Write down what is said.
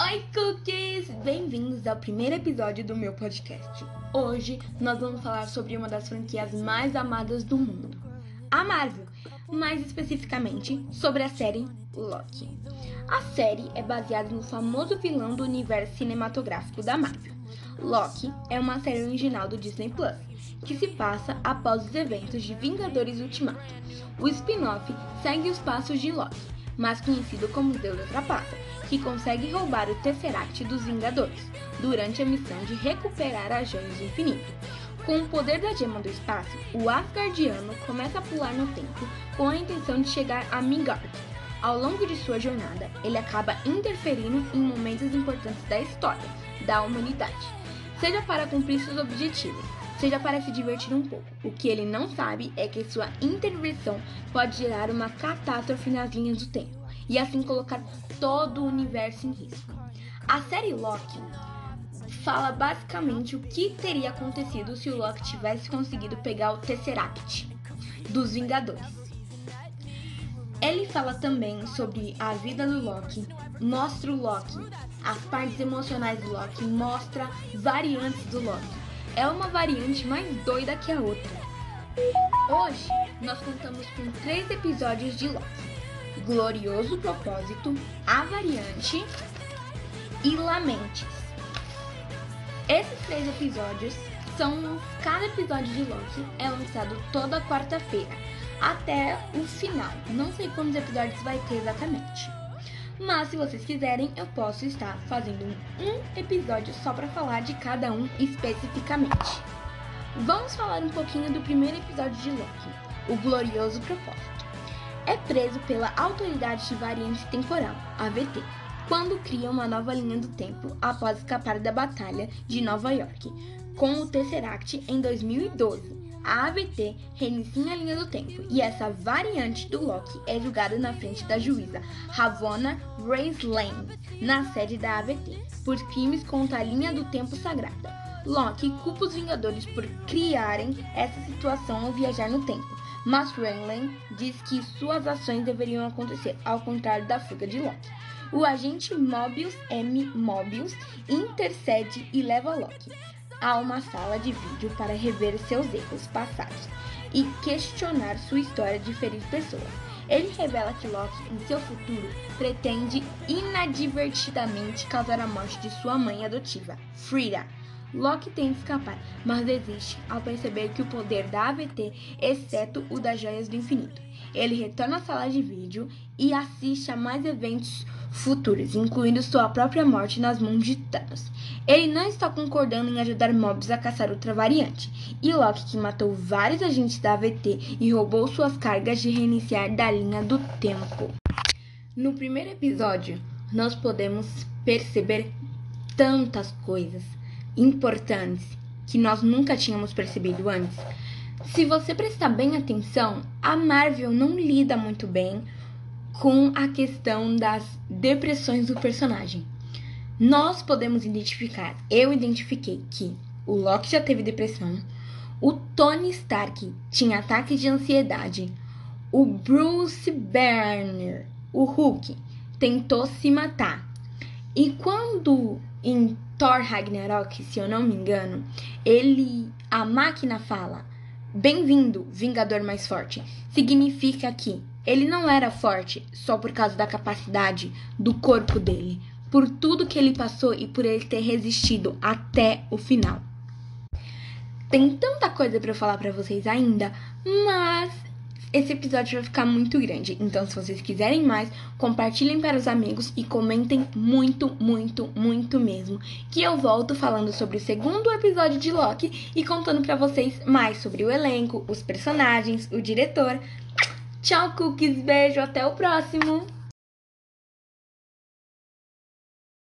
Oi, cookies! Bem-vindos ao primeiro episódio do meu podcast. Hoje nós vamos falar sobre uma das franquias mais amadas do mundo, a Marvel, mais especificamente sobre a série Loki. A série é baseada no famoso vilão do universo cinematográfico da Marvel. Loki é uma série original do Disney Plus, que se passa após os eventos de Vingadores Ultimato. O spin-off segue os passos de Loki, mais conhecido como Deus da Trapaça, que consegue roubar o Tesseract dos Vingadores durante a missão de recuperar as Joias do Infinito. Com o poder da Gema do Espaço, o Asgardiano começa a pular no tempo com a intenção de chegar a Midgard. Ao longo de sua jornada, ele acaba interferindo em momentos importantes da história da humanidade, seja para cumprir seus objetivos, seja para se divertir um pouco. O que ele não sabe é que sua intervenção pode gerar uma catástrofe nas linhas do tempo e assim colocar todo o universo em risco. A série Loki fala basicamente o que teria acontecido se o Loki tivesse conseguido pegar o Tesseract dos Vingadores. Ele fala também sobre a vida do Loki, mostra o Loki, as partes emocionais do Loki, mostra variantes do Loki é uma variante mais doida que a outra. Hoje nós contamos com três episódios de Loki: Glorioso Propósito, A Variante e Lamentes. Esses três episódios são. Cada episódio de Loki é lançado toda quarta-feira até o final. Não sei quantos episódios vai ter exatamente. Mas se vocês quiserem, eu posso estar fazendo um episódio só para falar de cada um especificamente. Vamos falar um pouquinho do primeiro episódio de Loki, o glorioso propósito. É preso pela Autoridade de Variante Temporal, AVT, quando cria uma nova linha do tempo após escapar da Batalha de Nova York com o Tesseract em 2012 a AVT reinicia a linha do tempo e essa variante do Loki é julgada na frente da juíza Ravonna Lane, na sede da AVT, por crimes contra a linha do tempo sagrada. Loki culpa os Vingadores por criarem essa situação ao viajar no tempo, mas Lane diz que suas ações deveriam acontecer, ao contrário da fuga de Loki. O agente Mobius M. Mobius intercede e leva Loki a uma sala de vídeo para rever seus erros passados e questionar sua história de ferir pessoas. Ele revela que Loki, em seu futuro, pretende inadvertidamente causar a morte de sua mãe adotiva, Frida. Loki tenta escapar, mas desiste ao perceber que o poder da AVT, exceto o das Joias do Infinito. Ele retorna à sala de vídeo e assiste a mais eventos futuros, incluindo sua própria morte nas mãos de Thanos. Ele não está concordando em ajudar Mobius a caçar outra variante, e Loki, que matou vários agentes da AVT e roubou suas cargas de reiniciar da linha do tempo. No primeiro episódio, nós podemos perceber tantas coisas importantes que nós nunca tínhamos percebido antes. Se você prestar bem atenção, a Marvel não lida muito bem com a questão das depressões do personagem. Nós podemos identificar, eu identifiquei que o Loki já teve depressão, o Tony Stark tinha ataques de ansiedade, o Bruce Banner, o Hulk, tentou se matar. E quando em Thor Ragnarok, se eu não me engano, ele a máquina fala: "Bem-vindo, Vingador mais forte". Significa que ele não era forte só por causa da capacidade do corpo dele, por tudo que ele passou e por ele ter resistido até o final. Tem tanta coisa para eu falar para vocês ainda, mas esse episódio vai ficar muito grande. Então, se vocês quiserem mais, compartilhem para os amigos e comentem muito, muito, muito mesmo, que eu volto falando sobre o segundo episódio de Loki e contando para vocês mais sobre o elenco, os personagens, o diretor, Tchau, cookies. Beijo. Até o próximo.